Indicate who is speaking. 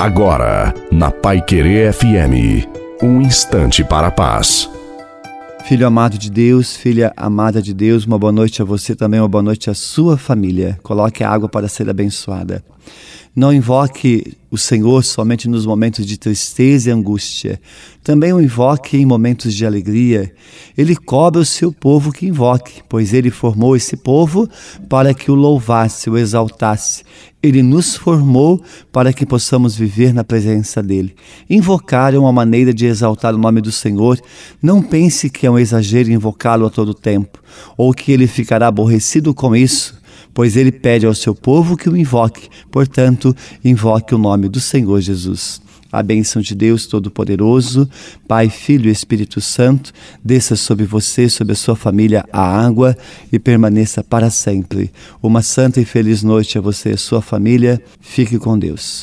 Speaker 1: Agora, na Pai Querer FM, um instante para a paz.
Speaker 2: Filho amado de Deus, filha amada de Deus, uma boa noite a você também, uma boa noite à sua família. Coloque a água para ser abençoada. Não invoque o Senhor somente nos momentos de tristeza e angústia. Também o invoque em momentos de alegria. Ele cobra o seu povo que invoque, pois ele formou esse povo para que o louvasse, o exaltasse. Ele nos formou para que possamos viver na presença dele. Invocar é uma maneira de exaltar o nome do Senhor. Não pense que é um exagero invocá-lo a todo tempo, ou que ele ficará aborrecido com isso pois ele pede ao seu povo que o invoque. Portanto, invoque o nome do Senhor Jesus. A bênção de Deus Todo-Poderoso, Pai, Filho e Espírito Santo, desça sobre você, sobre a sua família, a água e permaneça para sempre. Uma santa e feliz noite a você e a sua família. Fique com Deus.